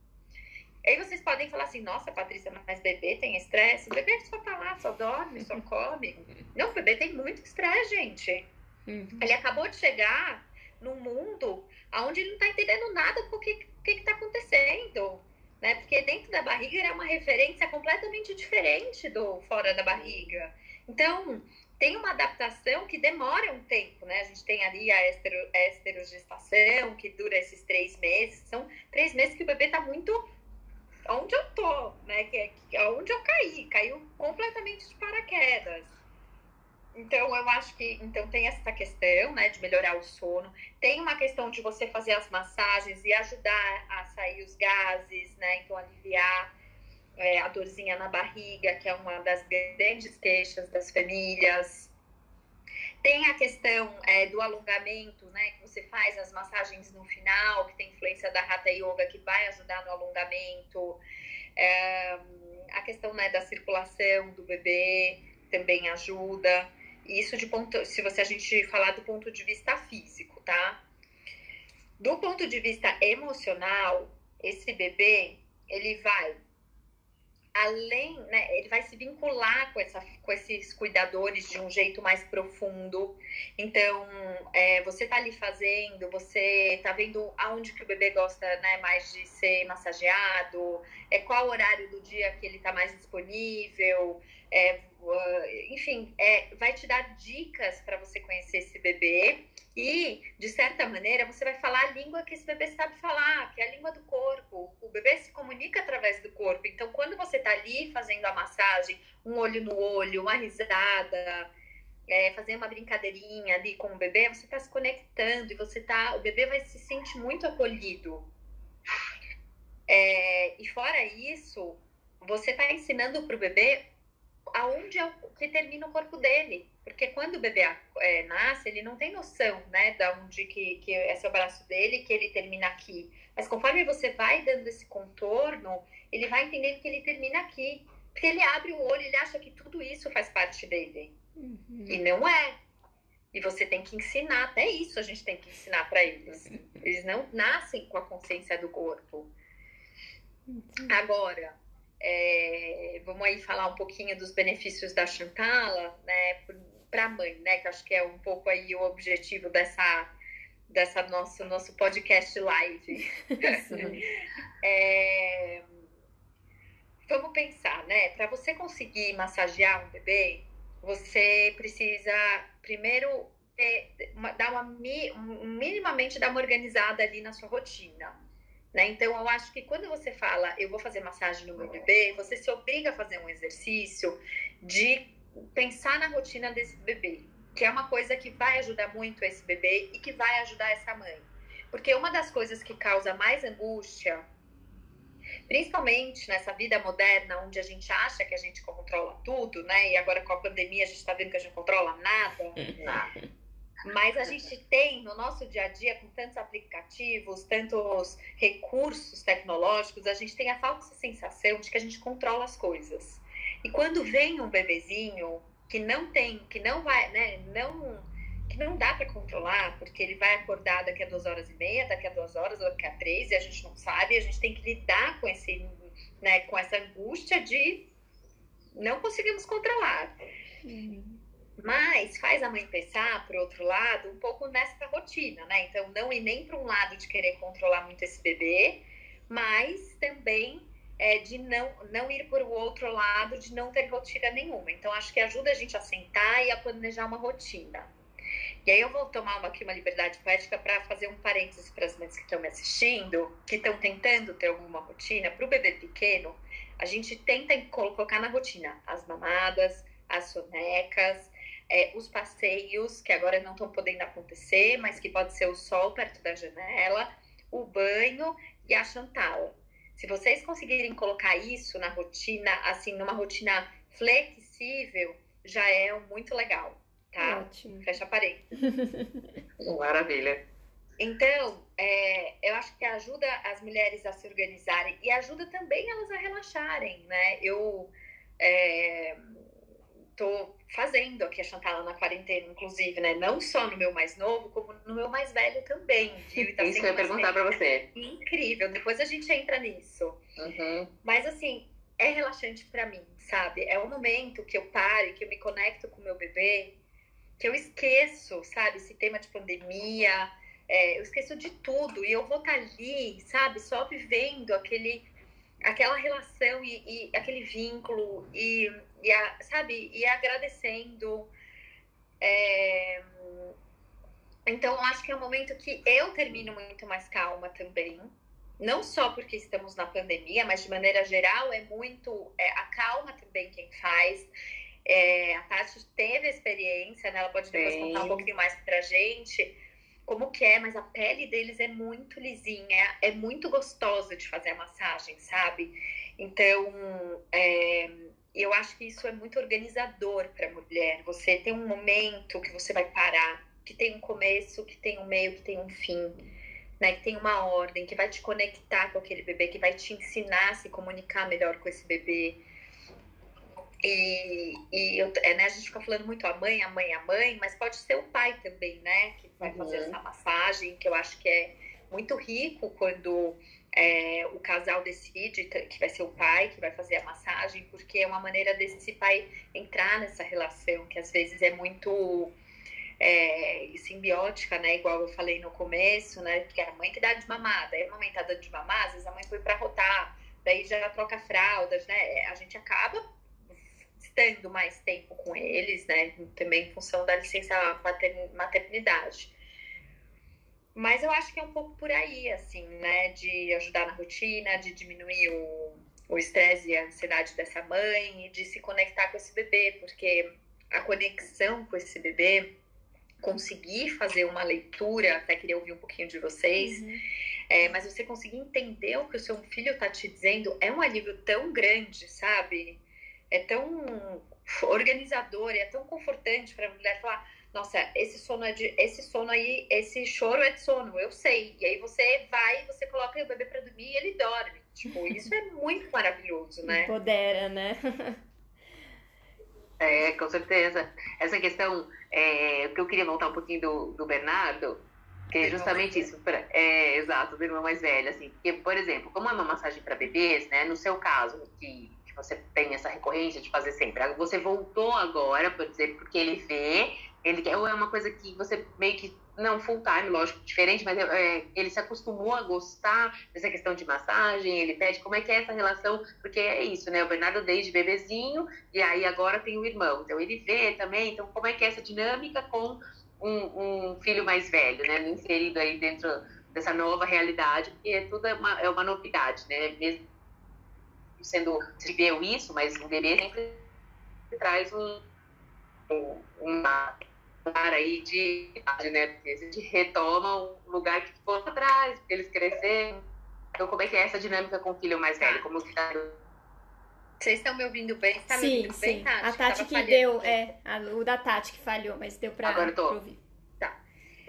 Aí vocês podem falar assim, nossa, Patrícia, mas bebê tem estresse? O bebê só tá lá, só dorme, só come. Não, o bebê tem muito estresse, gente. Uhum. Ele acabou de chegar num mundo onde ele não está entendendo nada com o que está acontecendo. Né? Porque dentro da barriga é uma referência completamente diferente do fora da barriga. Então, tem uma adaptação que demora um tempo, né? A gente tem ali a estero, esterogestação, que dura esses três meses. São três meses que o bebê está muito onde eu tô, né? Que é onde eu caí, caiu completamente de paraquedas. Então, eu acho que então tem essa questão, né, de melhorar o sono. Tem uma questão de você fazer as massagens e ajudar a sair os gases, né? Então, aliviar é, a dorzinha na barriga, que é uma das grandes queixas das famílias. Tem a questão é, do alongamento, né? Que você faz as massagens no final, que tem influência da Hatha Yoga, que vai ajudar no alongamento. É, a questão né, da circulação do bebê também ajuda. Isso de ponto, se você a gente falar do ponto de vista físico, tá? Do ponto de vista emocional, esse bebê, ele vai além, né, ele vai se vincular com, essa, com esses cuidadores de um jeito mais profundo. Então, é, você tá ali fazendo, você tá vendo aonde que o bebê gosta né, mais de ser massageado, é qual horário do dia que ele tá mais disponível, é, enfim, é, vai te dar dicas para você conhecer esse bebê E, de certa maneira, você vai falar a língua que esse bebê sabe falar, que é a língua do corpo. O bebê se comunica através do corpo. Então, quando você está ali fazendo a massagem, um olho no olho, uma risada, é, fazer uma brincadeirinha ali com o bebê, você está se conectando e você tá, o bebê vai se sentir muito acolhido. É, e fora isso, você está ensinando para o bebê aonde é o, que termina o corpo dele. Porque quando o bebê é, nasce, ele não tem noção, né, da onde que, que é seu braço dele, que ele termina aqui. Mas conforme você vai dando esse contorno, ele vai entendendo que ele termina aqui. Porque ele abre o olho, ele acha que tudo isso faz parte dele. Uhum. E não é. E você tem que ensinar, até isso a gente tem que ensinar para eles. Eles não nascem com a consciência do corpo. Uhum. Agora, é, vamos aí falar um pouquinho dos benefícios da Chantala, né, para a mãe, né, que acho que é um pouco aí o objetivo dessa dessa nosso nosso podcast live. é, vamos pensar, né, para você conseguir massagear um bebê, você precisa primeiro ter, dar uma minimamente dar uma organizada ali na sua rotina. Né? Então, eu acho que quando você fala, eu vou fazer massagem no meu bebê, você se obriga a fazer um exercício de pensar na rotina desse bebê, que é uma coisa que vai ajudar muito esse bebê e que vai ajudar essa mãe. Porque uma das coisas que causa mais angústia, principalmente nessa vida moderna, onde a gente acha que a gente controla tudo, né? E agora com a pandemia a gente está vendo que a gente controla nada. Mas a gente tem no nosso dia a dia, com tantos aplicativos, tantos recursos tecnológicos, a gente tem a falsa sensação de que a gente controla as coisas. E quando vem um bebezinho que não tem, que não vai, né, não, que não dá para controlar, porque ele vai acordar daqui a duas horas e meia, daqui a duas horas, daqui a três, e a gente não sabe, a gente tem que lidar com esse, né, com essa angústia de não conseguimos controlar. Uhum. Mas faz a mãe pensar, por outro lado, um pouco nessa rotina, né? Então, não ir nem para um lado de querer controlar muito esse bebê, mas também é, de não, não ir por o outro lado de não ter rotina nenhuma. Então, acho que ajuda a gente a sentar e a planejar uma rotina. E aí eu vou tomar uma, aqui uma liberdade poética para fazer um parênteses para as mães que estão me assistindo, que estão tentando ter alguma rotina. Para o bebê pequeno, a gente tenta colocar na rotina as mamadas, as sonecas, é, os passeios, que agora não estão podendo acontecer, mas que pode ser o sol perto da janela, o banho e a chantala. Se vocês conseguirem colocar isso na rotina, assim, numa rotina flexível, já é muito legal, tá? Ótimo. Fecha parênteses. Maravilha. Então, é, eu acho que ajuda as mulheres a se organizarem e ajuda também elas a relaxarem, né? Eu é, tô fazendo aqui a Chantala na quarentena, inclusive, né? Não só no meu mais novo, como no meu mais velho também. Viu? Tá Isso que eu ia perguntar para você. Incrível, depois a gente entra nisso. Uhum. Mas assim, é relaxante para mim, sabe? É um momento que eu pare, que eu me conecto com o meu bebê, que eu esqueço, sabe, esse tema de pandemia, é, eu esqueço de tudo e eu vou estar tá ali, sabe, só vivendo aquele aquela relação e, e aquele vínculo e, e a, sabe e agradecendo é... então acho que é um momento que eu termino muito mais calma também não só porque estamos na pandemia mas de maneira geral é muito é, a calma também quem faz é, a Tati teve experiência né? ela pode depois Sim. contar um pouquinho mais pra gente como que é, mas a pele deles é muito lisinha, é muito gostosa de fazer a massagem, sabe? Então, é, eu acho que isso é muito organizador para a mulher. Você tem um momento que você vai parar, que tem um começo, que tem um meio, que tem um fim, né? Que tem uma ordem, que vai te conectar com aquele bebê, que vai te ensinar a se comunicar melhor com esse bebê. E, e eu, é, né, a gente fica falando muito a mãe, a mãe, a mãe, mas pode ser o pai também, né? Que vai uhum. fazer essa massagem, que eu acho que é muito rico quando é, o casal decide que vai ser o pai que vai fazer a massagem, porque é uma maneira desse pai entrar nessa relação, que às vezes é muito é, simbiótica, né? Igual eu falei no começo, né? Que é a mãe que dá de mamada, aí a mamãe tá dando de mamar, às vezes a mãe foi para rotar, daí já troca fraldas, né? A gente acaba estando mais tempo com eles, né? Também em função da licença maternidade. Mas eu acho que é um pouco por aí, assim, né? De ajudar na rotina, de diminuir o estresse e a ansiedade dessa mãe, de se conectar com esse bebê, porque a conexão com esse bebê, conseguir fazer uma leitura, até queria ouvir um pouquinho de vocês, uhum. é, mas você conseguir entender o que o seu filho está te dizendo é um alívio tão grande, sabe? É tão organizador, é tão confortante para a mulher falar nossa, esse sono é de, esse sono aí, esse choro é de sono, eu sei. E aí você vai, você coloca o bebê para dormir e ele dorme. Tipo, isso é muito maravilhoso, né? Empodera, né? é, com certeza. Essa questão, é, que eu queria voltar um pouquinho do, do Bernardo, que é justamente isso, pra, é, exato, do irmão mais velho, assim, porque, por exemplo, como é uma massagem para bebês, né, no seu caso, que, que você tem essa recorrência de fazer sempre, você voltou agora, por dizer, porque ele vê ele ou é uma coisa que você meio que não full time, lógico, diferente, mas é, ele se acostumou a gostar dessa questão de massagem, ele pede como é que é essa relação, porque é isso, né? O Bernardo desde bebezinho e aí agora tem o irmão, então ele vê também, então como é que é essa dinâmica com um, um filho mais velho, né? Inserido aí dentro dessa nova realidade, porque tudo é uma, é uma novidade, né? Mesmo sendo, se viveu isso, mas o bebê sempre traz um, uma lugar aí de né? Porque a gente retoma um lugar que ficou atrás, porque eles cresceram. Então, como é que é essa dinâmica com o filho mais velho? Como que tá... Vocês estão me ouvindo bem? Tá sim, me ouvindo sim. bem, Tati? A Tati que deu, é, a, o da Tati que falhou, mas deu pra, Agora eu tô. pra ouvir. Tá.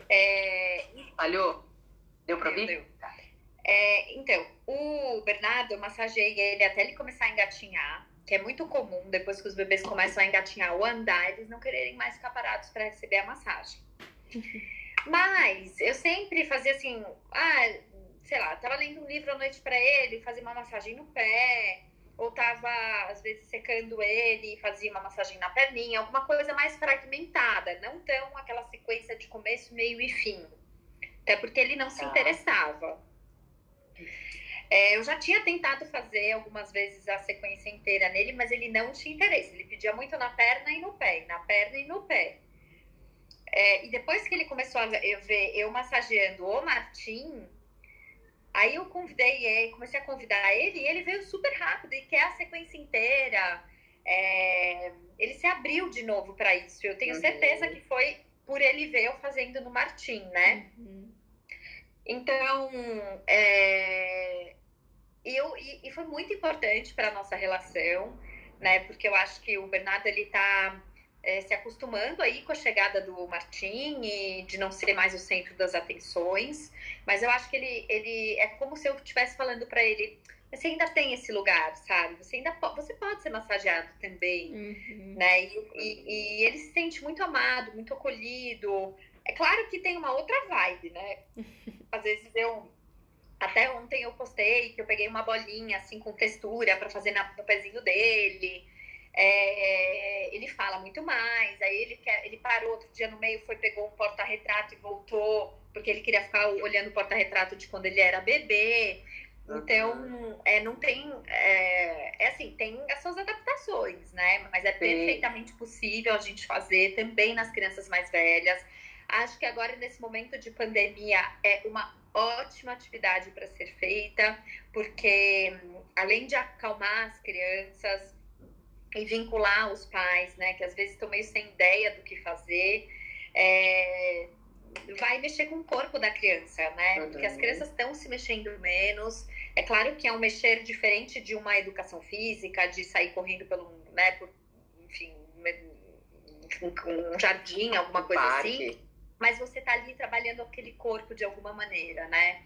É... Falhou? Deu pra ouvir? Deu, deu. Tá. É, então, o Bernardo, eu massageei ele até ele começar a engatinhar que é muito comum depois que os bebês começam a engatinhar ou andar, eles não quererem mais ficar parados para receber a massagem. Mas eu sempre fazia assim, ah, sei lá, tava lendo um livro à noite para ele, fazia uma massagem no pé, ou tava às vezes secando ele, fazia uma massagem na perninha, alguma coisa mais fragmentada, não tão aquela sequência de começo, meio e fim. Até porque ele não se tá. interessava. É, eu já tinha tentado fazer algumas vezes a sequência inteira nele, mas ele não tinha interesse. Ele pedia muito na perna e no pé, na perna e no pé. É, e depois que ele começou a eu ver eu massageando o Martim, aí eu convidei ele, comecei a convidar ele, e ele veio super rápido e quer a sequência inteira. É, ele se abriu de novo para isso. Eu tenho uhum. certeza que foi por ele ver eu fazendo no Martim, né? Uhum. Então, é, eu, e, e foi muito importante para a nossa relação, né? Porque eu acho que o Bernardo ele está é, se acostumando aí com a chegada do Martim e de não ser mais o centro das atenções. Mas eu acho que ele, ele é como se eu estivesse falando para ele: você ainda tem esse lugar, sabe? Você ainda pode, você pode ser massageado também, uhum. né? E, e, e, ele se sente muito amado, muito acolhido. É claro que tem uma outra vibe, né? Às vezes eu até ontem eu postei que eu peguei uma bolinha assim com textura para fazer na, no pezinho dele. É, ele fala muito mais. Aí ele, quer, ele parou outro dia no meio, foi, pegou um porta-retrato e voltou, porque ele queria ficar olhando o porta-retrato de quando ele era bebê. Então, é, não tem. É, é, assim, tem as suas adaptações, né? Mas é perfeitamente possível a gente fazer também nas crianças mais velhas. Acho que agora, nesse momento de pandemia, é uma ótima atividade para ser feita, porque além de acalmar as crianças e vincular os pais, né, que às vezes estão meio sem ideia do que fazer, é, vai mexer com o corpo da criança, né? Uhum. Porque as crianças estão se mexendo menos. É claro que é um mexer diferente de uma educação física, de sair correndo pelo, né, por, enfim, um jardim, alguma coisa assim mas você está ali trabalhando aquele corpo de alguma maneira, né?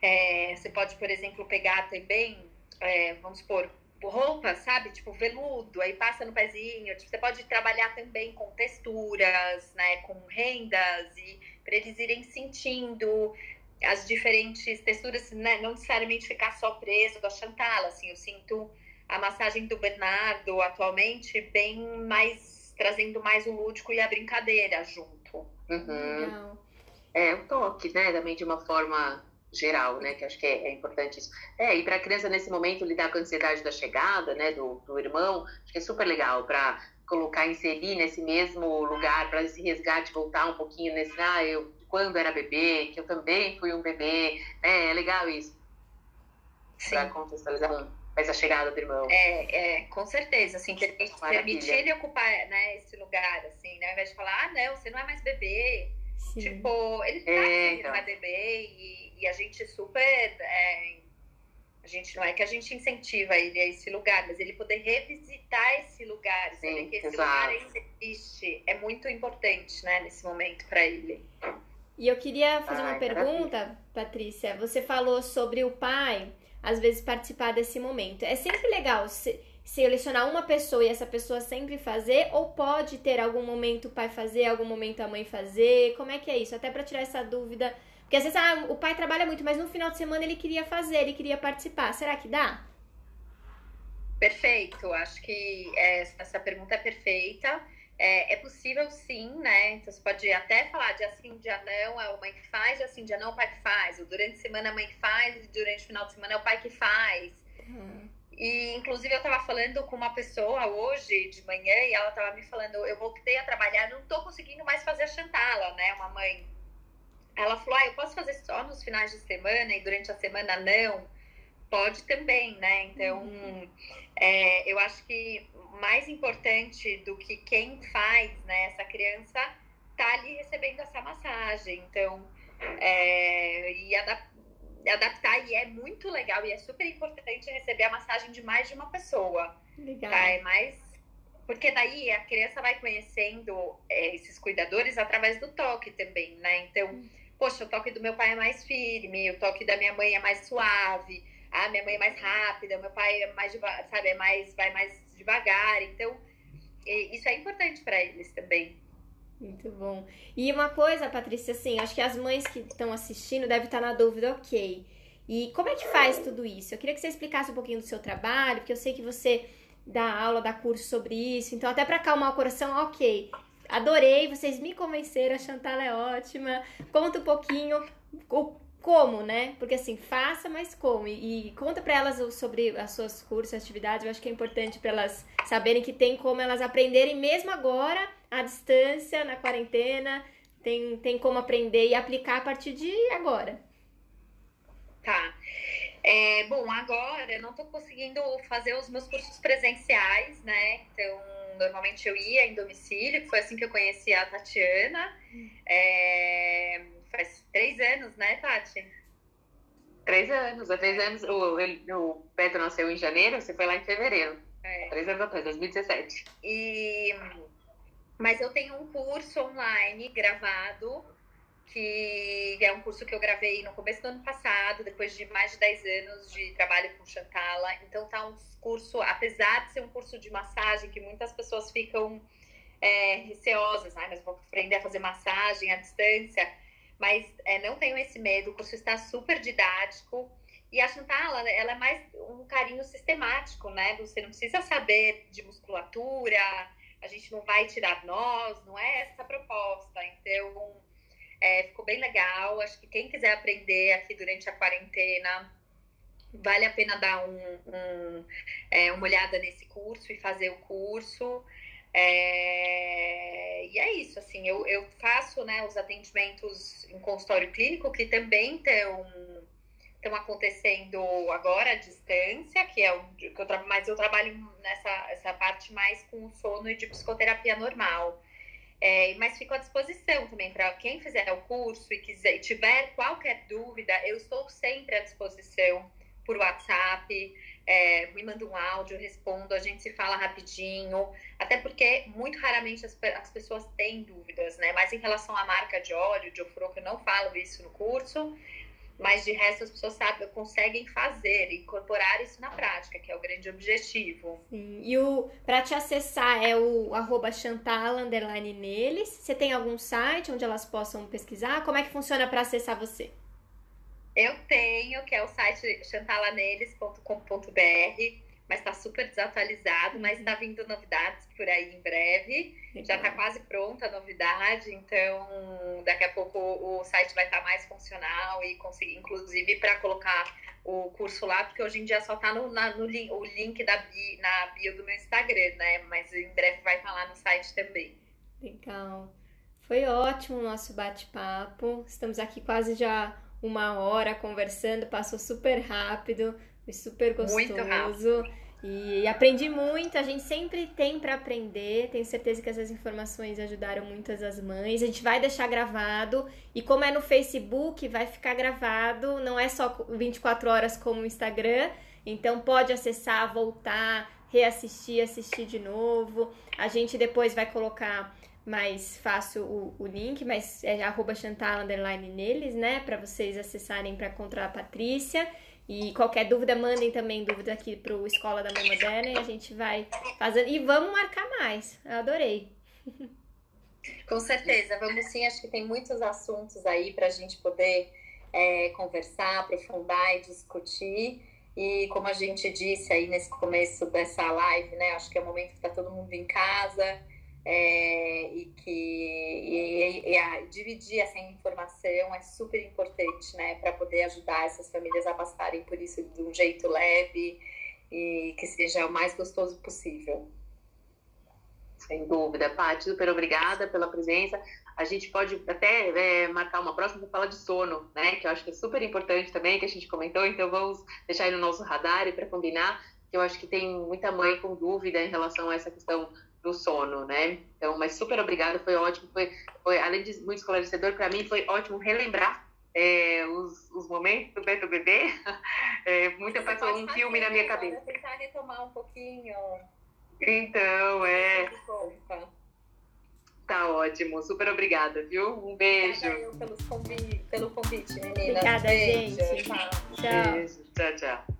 É, você pode, por exemplo, pegar também, é, vamos supor, roupa, sabe? Tipo veludo, aí passa no pezinho. Tipo, você pode trabalhar também com texturas, né? Com rendas e para eles irem sentindo as diferentes texturas, né? não necessariamente ficar só preso da Chantal, assim. Eu sinto a massagem do Bernardo atualmente bem mais trazendo mais o lúdico e a brincadeira junto. Uhum. É, um toque, né? Também de uma forma geral, né? Que acho que é, é importante isso. É, e para a criança nesse momento lidar com a ansiedade da chegada, né? Do, do irmão, acho que é super legal para colocar, inserir nesse mesmo lugar, para esse resgate voltar um pouquinho nesse, ah, eu quando era bebê, que eu também fui um bebê. É, é legal isso. Para contextualizar mais a chegada do irmão. É, é com certeza, assim, permitir ele ocupar né, esse lugar, assim, né? Ao invés de falar, ah, não, você não é mais bebê. Sim. Tipo, ele tá, é, então. ele é bebê e, e, a gente super. É, a gente não é que a gente incentiva ele a esse lugar, mas ele poder revisitar esse lugar, Sim, saber que esse exato. lugar existe, é muito importante, né, nesse momento para ele. E eu queria fazer Ai, uma pergunta. Patrícia. Você falou sobre o pai, às vezes, participar desse momento. É sempre legal se, selecionar uma pessoa e essa pessoa sempre fazer, ou pode ter algum momento o pai fazer, algum momento a mãe fazer? Como é que é isso? Até para tirar essa dúvida. Porque às vezes ah, o pai trabalha muito, mas no final de semana ele queria fazer, ele queria participar. Será que dá? Perfeito, acho que é, essa pergunta é perfeita. É, é, possível sim, né? Então você pode até falar de assim, dia não, é a mãe que faz, de assim, dia não, é o pai que faz. Ou durante a semana a mãe que faz, e durante o final de semana é o pai que faz. Uhum. E inclusive eu tava falando com uma pessoa hoje de manhã e ela tava me falando, eu voltei a trabalhar, não tô conseguindo mais fazer a chantala, né? Uma mãe. Ela falou, ah, eu posso fazer só nos finais de semana e durante a semana não. Pode também, né? Então, uhum. é, eu acho que mais importante do que quem faz, né? Essa criança tá ali recebendo essa massagem. Então, é, e adap adaptar, e é muito legal e é super importante receber a massagem de mais de uma pessoa. Legal. Tá? É mais. Porque daí a criança vai conhecendo é, esses cuidadores através do toque também, né? Então, hum. poxa, o toque do meu pai é mais firme, o toque da minha mãe é mais suave, a minha mãe é mais rápida, meu pai é mais, sabe, é mais, vai mais devagar. Então, isso é importante para eles também. Muito bom. E uma coisa, Patrícia, assim, acho que as mães que estão assistindo devem estar na dúvida, ok. E como é que faz tudo isso? Eu queria que você explicasse um pouquinho do seu trabalho, porque eu sei que você dá aula, dá curso sobre isso. Então, até para acalmar o coração, ok. Adorei, vocês me convenceram, a Chantal é ótima. Conta um pouquinho como, né? Porque assim, faça, mas como. E, e conta para elas sobre as suas cursos, atividades. Eu acho que é importante para elas saberem que tem como elas aprenderem mesmo agora, à distância, na quarentena. Tem, tem como aprender e aplicar a partir de agora. Tá. É, bom, agora eu não estou conseguindo fazer os meus cursos presenciais, né? Então, normalmente eu ia em domicílio, que foi assim que eu conheci a Tatiana. Hum. É, faz três anos, né, Tati? Três anos, há três anos. O, o Pedro nasceu em janeiro, você foi lá em fevereiro. É. Três anos atrás, 2017. E, mas eu tenho um curso online gravado, que é um curso que eu gravei no começo do ano passado, depois de mais de 10 anos de trabalho com Chantala. Então tá um curso, apesar de ser um curso de massagem, que muitas pessoas ficam é, receosas, ah, mas vou aprender a fazer massagem à distância mas é, não tenham esse medo, o curso está super didático. E a Chantala, ela é mais um carinho sistemático, né? Você não precisa saber de musculatura, a gente não vai tirar nós, não é essa a proposta. Então, é, ficou bem legal. Acho que quem quiser aprender aqui durante a quarentena, vale a pena dar um, um, é, uma olhada nesse curso e fazer o curso. É, e é isso, assim, eu, eu faço né, os atendimentos em consultório clínico que também estão acontecendo agora à distância, que é o que eu trabalho, mas eu trabalho nessa essa parte mais com sono e de psicoterapia normal. É, mas fico à disposição também para quem fizer o curso e quiser tiver qualquer dúvida, eu estou sempre à disposição por WhatsApp é, me manda um áudio, eu respondo, a gente se fala rapidinho, até porque muito raramente as, as pessoas têm dúvidas, né? Mas em relação à marca de óleo, de ofroco, eu não falo isso no curso, mas de resto as pessoas sabem, conseguem fazer, incorporar isso na prática, que é o grande objetivo. Sim. E o para te acessar é o arroba Chantal neles. Você tem algum site onde elas possam pesquisar? Como é que funciona para acessar você? Eu tenho, que é o site chantalaneles.com.br, mas está super desatualizado, mas está vindo novidades por aí em breve. Já está quase pronta a novidade, então daqui a pouco o site vai estar tá mais funcional e conseguir, inclusive, para colocar o curso lá, porque hoje em dia só está no, no, o link da bio, na bio do meu Instagram, né? Mas em breve vai estar tá lá no site também. Legal. Foi ótimo o nosso bate-papo. Estamos aqui quase já uma hora conversando, passou super rápido, foi super gostoso. E aprendi muito, a gente sempre tem para aprender. Tenho certeza que essas informações ajudaram muitas as mães. A gente vai deixar gravado e como é no Facebook, vai ficar gravado, não é só 24 horas como o Instagram. Então pode acessar, voltar, reassistir, assistir de novo. A gente depois vai colocar mais fácil o, o link, mas é arroba Chantal underline neles, né? Para vocês acessarem para encontrar a Patrícia. E qualquer dúvida, mandem também dúvida aqui pro Escola da Mãe Moderna e a gente vai fazendo. E vamos marcar mais. Eu adorei. Com certeza, vamos sim. Acho que tem muitos assuntos aí para a gente poder é, conversar, aprofundar e discutir. E como a gente disse aí nesse começo dessa live, né? Acho que é o momento que está todo mundo em casa é, e que e, e a, dividir essa informação é super importante, né, para poder ajudar essas famílias a passarem por isso de um jeito leve e que seja o mais gostoso possível. Sem dúvida, Paty, super obrigada pela presença. A gente pode até é, marcar uma próxima para falar de sono, né? Que eu acho que é super importante também, que a gente comentou, então vamos deixar aí no nosso radar para combinar, que eu acho que tem muita mãe com dúvida em relação a essa questão do sono, né? Então, mas super obrigada, foi ótimo, foi, foi além de muito esclarecedor para mim, foi ótimo relembrar é, os, os momentos do Beto Bebê. É, muita Você passou um filme na minha cabeça. Tentar retomar um pouquinho. Então, é. Tá ótimo, super obrigada, viu? Um beijo. Obrigada eu pelos convite, pelo convite, meninas. Obrigada, beijo, gente. Tchau. Beijo, tchau, tchau.